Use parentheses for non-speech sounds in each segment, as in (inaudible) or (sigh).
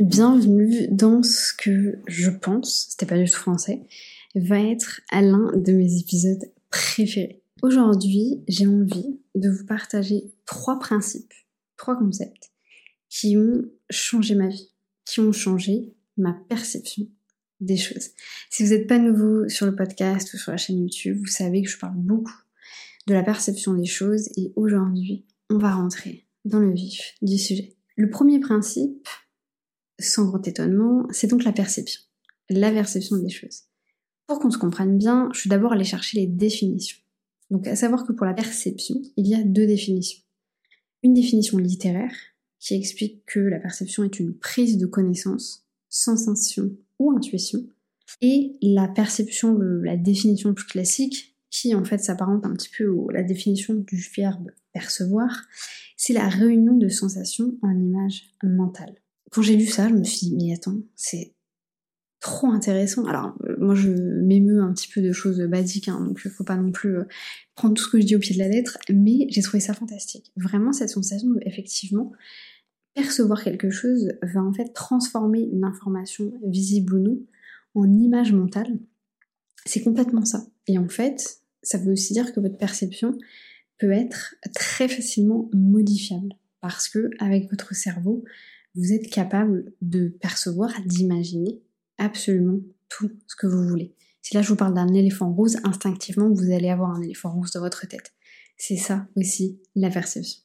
Bienvenue dans ce que je pense, c'était pas du tout français, va être l'un de mes épisodes préférés. Aujourd'hui, j'ai envie de vous partager trois principes, trois concepts qui ont changé ma vie, qui ont changé ma perception des choses. Si vous n'êtes pas nouveau sur le podcast ou sur la chaîne YouTube, vous savez que je parle beaucoup de la perception des choses et aujourd'hui, on va rentrer dans le vif du sujet. Le premier principe, sans grand étonnement, c'est donc la perception, la perception des choses. Pour qu'on se comprenne bien, je suis d'abord allée chercher les définitions. Donc à savoir que pour la perception, il y a deux définitions. Une définition littéraire, qui explique que la perception est une prise de connaissance, sensation ou intuition, et la perception, la définition plus classique, qui en fait s'apparente un petit peu à la définition du verbe percevoir, c'est la réunion de sensations en images mentales quand j'ai lu ça, je me suis dit, mais attends, c'est trop intéressant. Alors, euh, moi, je m'émeus un petit peu de choses basiques, hein, donc il faut pas non plus euh, prendre tout ce que je dis au pied de la lettre, mais j'ai trouvé ça fantastique. Vraiment, cette sensation de, effectivement, percevoir quelque chose va en fait transformer une information visible ou non en image mentale. C'est complètement ça. Et en fait, ça veut aussi dire que votre perception peut être très facilement modifiable parce que avec votre cerveau, vous êtes capable de percevoir, d'imaginer absolument tout ce que vous voulez. Si là je vous parle d'un éléphant rose, instinctivement vous allez avoir un éléphant rose dans votre tête. C'est ça aussi la perception.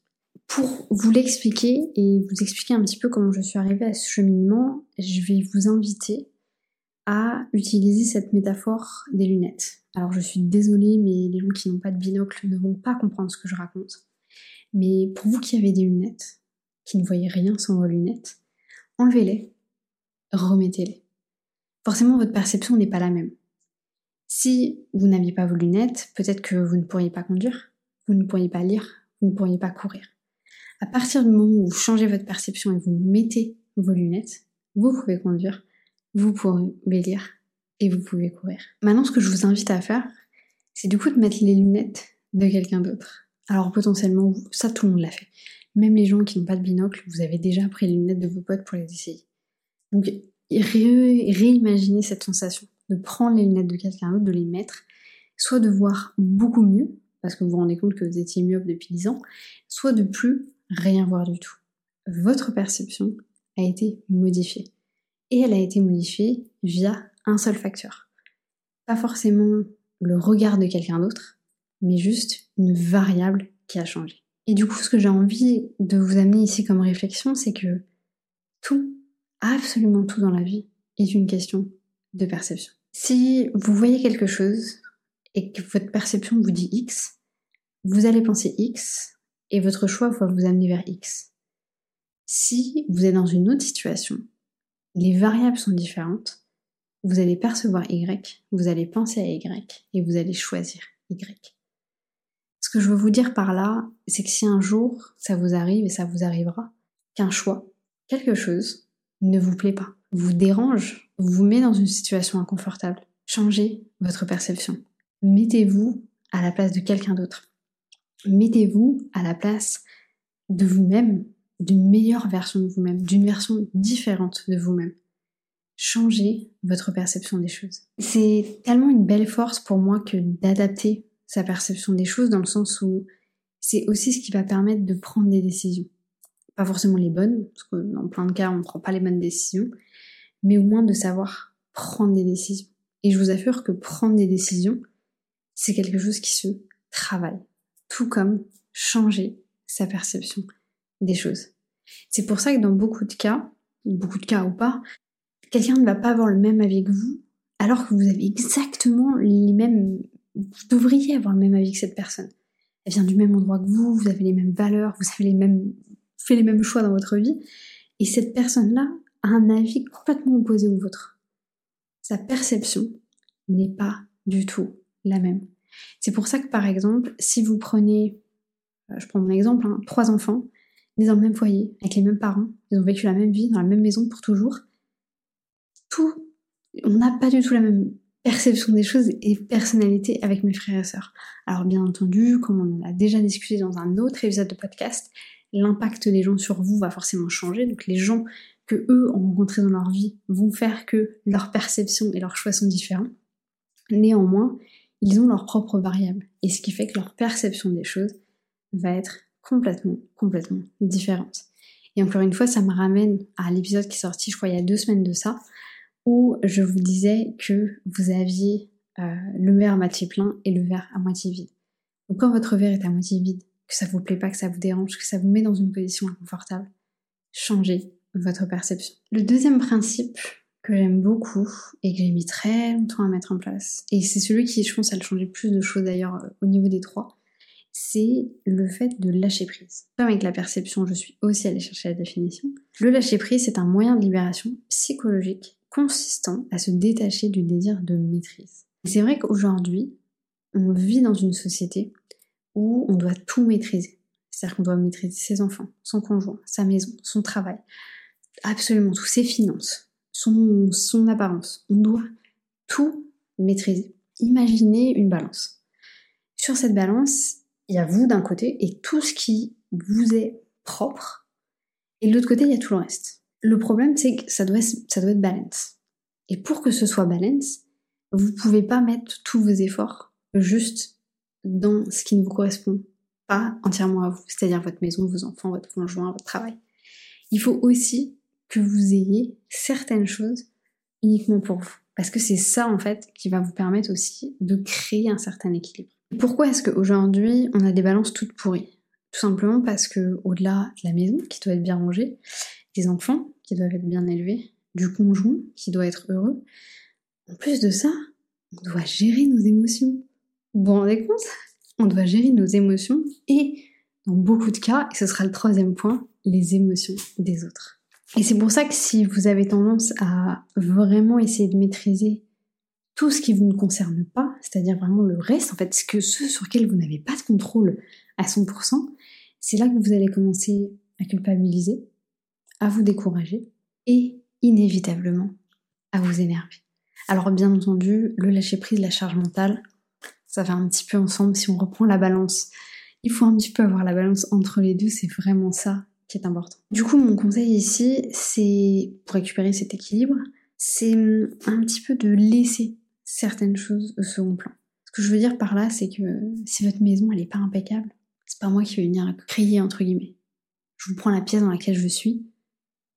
Pour vous l'expliquer et vous expliquer un petit peu comment je suis arrivée à ce cheminement, je vais vous inviter à utiliser cette métaphore des lunettes. Alors je suis désolée, mais les gens qui n'ont pas de binocle ne vont pas comprendre ce que je raconte. Mais pour vous qui avez des lunettes, qui ne voyez rien sans vos lunettes, enlevez-les, remettez-les. Forcément, votre perception n'est pas la même. Si vous n'aviez pas vos lunettes, peut-être que vous ne pourriez pas conduire, vous ne pourriez pas lire, vous ne pourriez pas courir. À partir du moment où vous changez votre perception et vous mettez vos lunettes, vous pouvez conduire, vous pouvez lire et vous pouvez courir. Maintenant, ce que je vous invite à faire, c'est du coup de mettre les lunettes de quelqu'un d'autre. Alors potentiellement, ça tout le monde l'a fait. Même les gens qui n'ont pas de binocle, vous avez déjà pris les lunettes de vos potes pour les essayer. Donc réimaginez cette sensation de prendre les lunettes de quelqu'un d'autre, de les mettre, soit de voir beaucoup mieux, parce que vous vous rendez compte que vous étiez myope depuis 10 ans, soit de plus rien voir du tout. Votre perception a été modifiée. Et elle a été modifiée via un seul facteur. Pas forcément le regard de quelqu'un d'autre, mais juste une variable qui a changé. Et du coup, ce que j'ai envie de vous amener ici comme réflexion, c'est que tout, absolument tout dans la vie, est une question de perception. Si vous voyez quelque chose et que votre perception vous dit X, vous allez penser X et votre choix va vous amener vers X. Si vous êtes dans une autre situation, les variables sont différentes, vous allez percevoir Y, vous allez penser à Y et vous allez choisir Y. Ce que je veux vous dire par là, c'est que si un jour ça vous arrive et ça vous arrivera, qu'un choix, quelque chose, ne vous plaît pas, vous dérange, vous met dans une situation inconfortable, changez votre perception. Mettez-vous à la place de quelqu'un d'autre. Mettez-vous à la place de vous-même, d'une meilleure version de vous-même, d'une version différente de vous-même. Changez votre perception des choses. C'est tellement une belle force pour moi que d'adapter sa perception des choses dans le sens où c'est aussi ce qui va permettre de prendre des décisions. Pas forcément les bonnes, parce que dans plein de cas on ne prend pas les bonnes décisions, mais au moins de savoir prendre des décisions. Et je vous assure que prendre des décisions, c'est quelque chose qui se travaille, tout comme changer sa perception des choses. C'est pour ça que dans beaucoup de cas, beaucoup de cas ou pas, quelqu'un ne va pas avoir le même avis que vous, alors que vous avez exactement les mêmes vous devriez avoir le même avis que cette personne. Elle vient du même endroit que vous, vous avez les mêmes valeurs, vous avez les mêmes, fait les mêmes choix dans votre vie. Et cette personne-là a un avis complètement opposé au vôtre. Sa perception n'est pas du tout la même. C'est pour ça que par exemple, si vous prenez, euh, je prends mon exemple, hein, trois enfants, nés dans le même foyer, avec les mêmes parents, ils ont vécu la même vie, dans la même maison pour toujours, tout, on n'a pas du tout la même perception des choses et personnalité avec mes frères et sœurs. Alors bien entendu, comme on en a déjà discuté dans un autre épisode de podcast, l'impact des gens sur vous va forcément changer. Donc les gens que eux ont rencontré dans leur vie vont faire que leur perception et leurs choix sont différents. Néanmoins, ils ont leurs propres variables. Et ce qui fait que leur perception des choses va être complètement, complètement différente. Et encore une fois, ça me ramène à l'épisode qui est sorti, je crois, il y a deux semaines de ça, où je vous disais que vous aviez euh, le verre à moitié plein et le verre à moitié vide. Donc quand votre verre est à moitié vide, que ça vous plaît pas, que ça vous dérange, que ça vous met dans une position inconfortable, changez votre perception. Le deuxième principe que j'aime beaucoup et que j'ai mis très longtemps à mettre en place, et c'est celui qui, je pense, a changé plus de choses d'ailleurs euh, au niveau des trois, c'est le fait de lâcher prise. Comme avec la perception, je suis aussi allée chercher la définition. Le lâcher prise, c'est un moyen de libération psychologique consistant à se détacher du désir de maîtrise. C'est vrai qu'aujourd'hui, on vit dans une société où on doit tout maîtriser. C'est-à-dire qu'on doit maîtriser ses enfants, son conjoint, sa maison, son travail, absolument tout, ses finances, son, son apparence. On doit tout maîtriser. Imaginez une balance. Sur cette balance, il y a vous d'un côté et tout ce qui vous est propre. Et de l'autre côté, il y a tout le reste. Le problème, c'est que ça doit, être balance. Et pour que ce soit balance, vous pouvez pas mettre tous vos efforts juste dans ce qui ne vous correspond pas entièrement à vous, c'est-à-dire votre maison, vos enfants, votre conjoint, votre travail. Il faut aussi que vous ayez certaines choses uniquement pour vous. Parce que c'est ça, en fait, qui va vous permettre aussi de créer un certain équilibre. Pourquoi est-ce qu'aujourd'hui, on a des balances toutes pourries? Tout simplement parce que, au-delà de la maison, qui doit être bien rangée, des enfants, qui doivent être bien élevés, du conjoint, qui doit être heureux, en plus de ça, on doit gérer nos émotions. Vous vous rendez compte? On doit gérer nos émotions et, dans beaucoup de cas, et ce sera le troisième point, les émotions des autres. Et c'est pour ça que si vous avez tendance à vraiment essayer de maîtriser tout ce qui vous ne concerne pas, c'est-à-dire vraiment le reste, en fait, ce, que, ce sur lequel vous n'avez pas de contrôle à 100%, c'est là que vous allez commencer à culpabiliser, à vous décourager et inévitablement à vous énerver. Alors bien entendu, le lâcher prise, la charge mentale, ça va un petit peu ensemble si on reprend la balance. Il faut un petit peu avoir la balance entre les deux, c'est vraiment ça qui est important. Du coup, mon conseil ici, c'est pour récupérer cet équilibre, c'est un petit peu de laisser certaines choses au second plan. Ce que je veux dire par là, c'est que si votre maison elle est pas impeccable, c'est pas moi qui vais venir crier entre guillemets. Je vous prends la pièce dans laquelle je suis.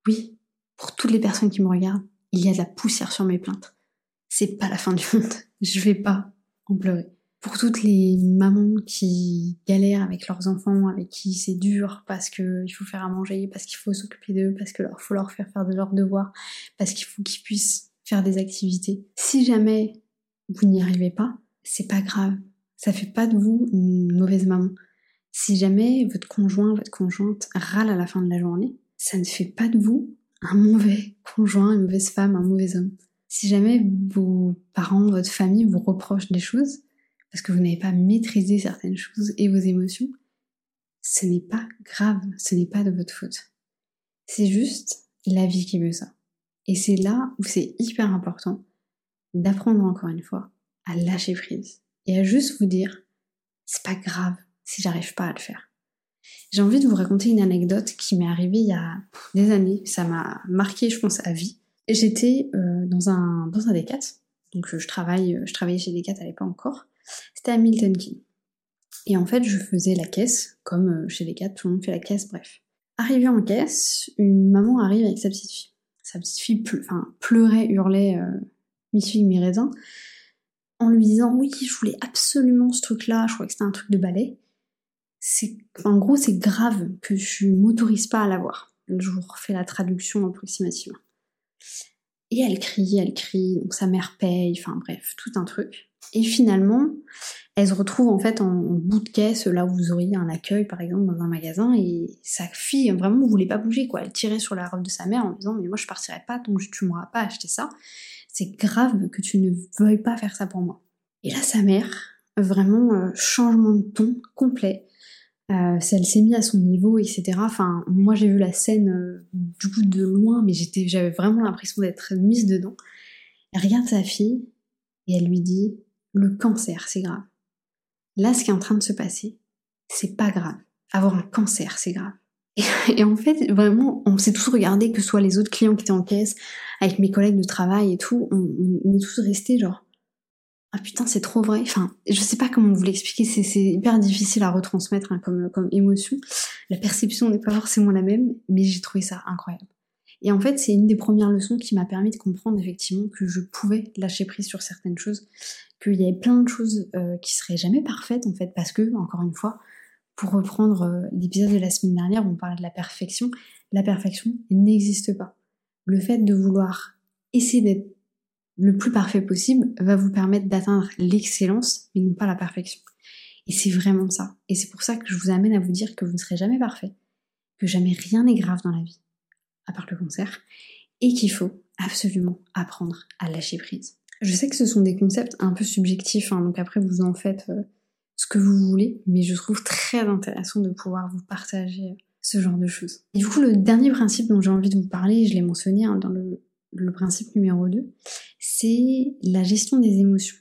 Oui, pour toutes les personnes qui me regardent, il y a de la poussière sur mes plaintes. C'est pas la fin du monde. (laughs) Je vais pas en pleurer pour toutes les mamans qui galèrent avec leurs enfants, avec qui c'est dur parce qu'il faut faire à manger, parce qu'il faut s'occuper d'eux, parce qu'il faut leur faire faire de leurs devoirs, parce qu'il faut qu'ils puissent faire des activités. Si jamais vous n'y arrivez pas, c'est pas grave. Ça fait pas de vous une mauvaise maman. Si jamais votre conjoint, votre conjointe râle à la fin de la journée, ça ne fait pas de vous un mauvais conjoint, une mauvaise femme, un mauvais homme. Si jamais vos parents, votre famille vous reprochent des choses, parce que vous n'avez pas maîtrisé certaines choses et vos émotions, ce n'est pas grave, ce n'est pas de votre faute. C'est juste la vie qui veut ça. Et c'est là où c'est hyper important d'apprendre encore une fois à lâcher prise et à juste vous dire c'est pas grave si j'arrive pas à le faire. J'ai envie de vous raconter une anecdote qui m'est arrivée il y a des années. Ça m'a marqué, je pense, à vie. J'étais euh, dans un dans un Decat, donc je travaille, je travaillais chez Decat à l'époque encore, c'était à Milton Keynes. Et en fait, je faisais la caisse, comme euh, chez quatre, tout le monde fait la caisse, bref. Arrivé en caisse, une maman arrive avec sa petite fille. Sa petite fille pleurait, hurlait, euh, mi fille, mi raisin, en lui disant oui, je voulais absolument ce truc-là, je crois que c'était un truc de ballet. En gros, c'est grave que je m'autorise pas à l'avoir. Je vous refais la traduction approximative. Et elle crie, elle crie, donc sa mère paye, enfin bref, tout un truc. Et finalement, elle se retrouve en fait en, bout de caisse, là où vous auriez un accueil par exemple dans un magasin, et sa fille vraiment voulait pas bouger quoi. Elle tirait sur la robe de sa mère en disant mais moi je partirai pas donc tu m'auras pas acheté ça. C'est grave que tu ne veuilles pas faire ça pour moi. Et là sa mère, vraiment euh, changement de ton complet. Euh, elle s'est mise à son niveau, etc. Enfin, moi j'ai vu la scène euh, du coup de loin, mais j'avais vraiment l'impression d'être mise dedans. Elle regarde sa fille et elle lui dit le cancer, c'est grave. Là, ce qui est en train de se passer, c'est pas grave. Avoir un cancer, c'est grave. Et, en fait, vraiment, on s'est tous regardé, que ce soit les autres clients qui étaient en caisse, avec mes collègues de travail et tout, on est tous restés genre, ah putain, c'est trop vrai. Enfin, je sais pas comment vous l'expliquer, c'est hyper difficile à retransmettre hein, comme, comme émotion. La perception n'est pas forcément la même, mais j'ai trouvé ça incroyable. Et en fait, c'est une des premières leçons qui m'a permis de comprendre effectivement que je pouvais lâcher prise sur certaines choses, qu'il y avait plein de choses euh, qui seraient jamais parfaites en fait, parce que, encore une fois, pour reprendre euh, l'épisode de la semaine dernière où on parlait de la perfection, la perfection n'existe pas. Le fait de vouloir essayer d'être le plus parfait possible va vous permettre d'atteindre l'excellence, mais non pas la perfection. Et c'est vraiment ça. Et c'est pour ça que je vous amène à vous dire que vous ne serez jamais parfait, que jamais rien n'est grave dans la vie, à part le cancer, et qu'il faut absolument apprendre à lâcher prise. Je sais que ce sont des concepts un peu subjectifs, hein, donc après vous en faites euh, ce que vous voulez, mais je trouve très intéressant de pouvoir vous partager ce genre de choses. Et du coup, le dernier principe dont j'ai envie de vous parler, je l'ai mentionné hein, dans le, le principe numéro 2, c'est la gestion des émotions.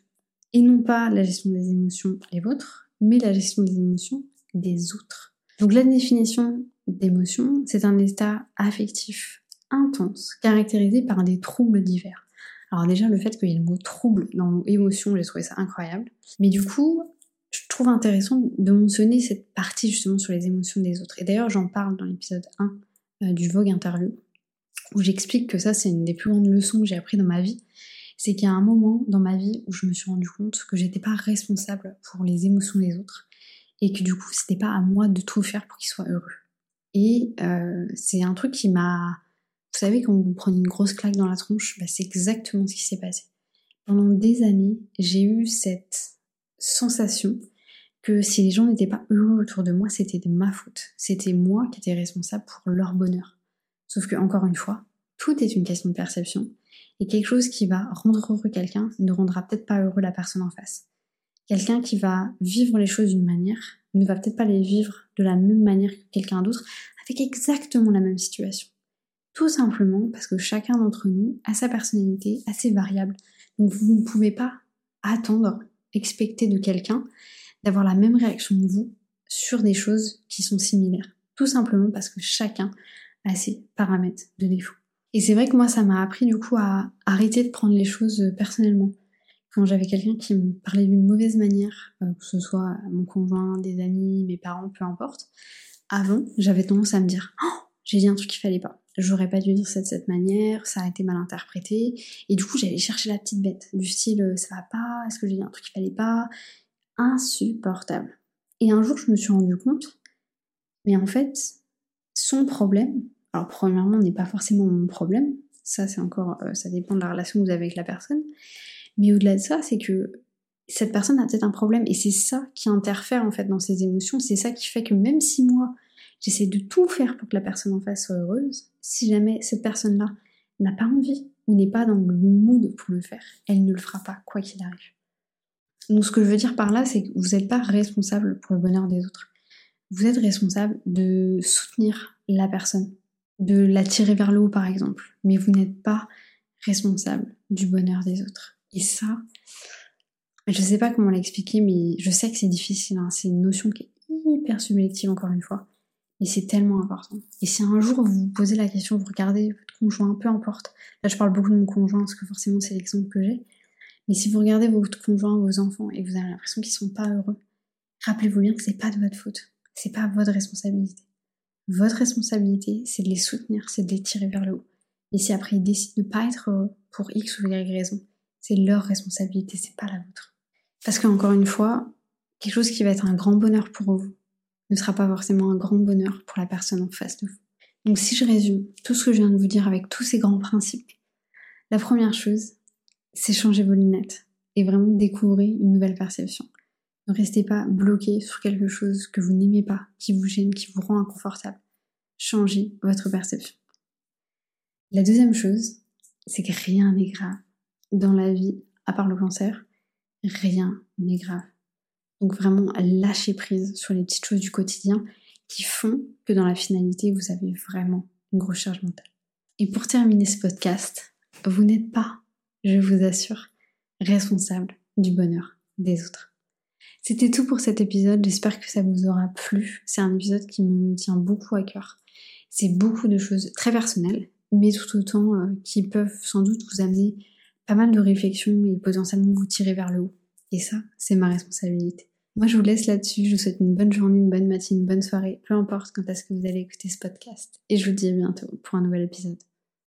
Et non pas la gestion des émotions les vôtres, mais la gestion des émotions des autres. Donc la définition d'émotion, c'est un état affectif intense, caractérisé par des troubles divers. Alors déjà, le fait qu'il y ait le mot trouble dans émotion, j'ai trouvé ça incroyable. Mais du coup, je trouve intéressant de mentionner cette partie justement sur les émotions des autres. Et d'ailleurs, j'en parle dans l'épisode 1 euh, du Vogue Interview, où j'explique que ça, c'est une des plus grandes leçons que j'ai appris dans ma vie. C'est qu'il y a un moment dans ma vie où je me suis rendu compte que j'étais pas responsable pour les émotions des autres et que du coup, c'était pas à moi de tout faire pour qu'ils soient heureux. Et euh, c'est un truc qui m'a vous savez, quand vous prenez une grosse claque dans la tronche, bah, c'est exactement ce qui s'est passé. Pendant des années, j'ai eu cette sensation que si les gens n'étaient pas heureux autour de moi, c'était de ma faute. C'était moi qui étais responsable pour leur bonheur. Sauf que, encore une fois, tout est une question de perception. Et quelque chose qui va rendre heureux quelqu'un ne rendra peut-être pas heureux la personne en face. Quelqu'un qui va vivre les choses d'une manière ne va peut-être pas les vivre de la même manière que quelqu'un d'autre avec exactement la même situation. Tout simplement parce que chacun d'entre nous a sa personnalité assez variable. Donc vous ne pouvez pas attendre, expecter de quelqu'un d'avoir la même réaction que vous sur des choses qui sont similaires. Tout simplement parce que chacun a ses paramètres de défaut. Et c'est vrai que moi, ça m'a appris du coup à arrêter de prendre les choses personnellement. Quand j'avais quelqu'un qui me parlait d'une mauvaise manière, euh, que ce soit mon conjoint, des amis, mes parents, peu importe, avant, j'avais tendance à me dire oh, j'ai dit un truc qu'il fallait pas. J'aurais pas dû dire ça de cette manière, ça a été mal interprété. Et du coup, j'allais chercher la petite bête, du style euh, ça va pas, est-ce que j'ai dit un truc qu'il fallait pas? Insupportable. Et un jour, je me suis rendu compte, mais en fait, son problème, alors premièrement, n'est pas forcément mon problème, ça c'est encore, euh, ça dépend de la relation que vous avez avec la personne, mais au-delà de ça, c'est que cette personne a peut-être un problème et c'est ça qui interfère en fait dans ses émotions, c'est ça qui fait que même si moi J'essaie de tout faire pour que la personne en face soit heureuse. Si jamais cette personne-là n'a pas envie ou n'est pas dans le mood pour le faire, elle ne le fera pas, quoi qu'il arrive. Donc ce que je veux dire par là, c'est que vous n'êtes pas responsable pour le bonheur des autres. Vous êtes responsable de soutenir la personne, de la tirer vers le haut par exemple, mais vous n'êtes pas responsable du bonheur des autres. Et ça, je ne sais pas comment l'expliquer, mais je sais que c'est difficile. Hein. C'est une notion qui est hyper subjective encore une fois. Et c'est tellement important. Et si un jour vous vous posez la question, vous regardez votre conjoint, peu importe. Là, je parle beaucoup de mon conjoint parce que forcément c'est l'exemple que j'ai. Mais si vous regardez votre conjoint, vos enfants et vous avez l'impression qu'ils sont pas heureux, rappelez-vous bien que c'est pas de votre faute. C'est pas votre responsabilité. Votre responsabilité, c'est de les soutenir, c'est de les tirer vers le haut. Et si après ils décident de pas être heureux pour X ou Y raison, c'est leur responsabilité, c'est pas la vôtre. Parce qu'encore une fois, quelque chose qui va être un grand bonheur pour vous, ne sera pas forcément un grand bonheur pour la personne en face de vous. Donc si je résume tout ce que je viens de vous dire avec tous ces grands principes, la première chose, c'est changer vos lunettes et vraiment découvrir une nouvelle perception. Ne restez pas bloqué sur quelque chose que vous n'aimez pas, qui vous gêne, qui vous rend inconfortable. Changez votre perception. La deuxième chose, c'est que rien n'est grave. Dans la vie, à part le cancer, rien n'est grave. Donc vraiment lâcher prise sur les petites choses du quotidien qui font que dans la finalité, vous avez vraiment une grosse charge mentale. Et pour terminer ce podcast, vous n'êtes pas, je vous assure, responsable du bonheur des autres. C'était tout pour cet épisode, j'espère que ça vous aura plu. C'est un épisode qui me tient beaucoup à cœur. C'est beaucoup de choses très personnelles, mais tout autant euh, qui peuvent sans doute vous amener pas mal de réflexions et potentiellement vous tirer vers le haut. Et ça, c'est ma responsabilité. Moi, je vous laisse là-dessus. Je vous souhaite une bonne journée, une bonne matinée, une bonne soirée, peu importe quand est-ce que vous allez écouter ce podcast. Et je vous dis à bientôt pour un nouvel épisode.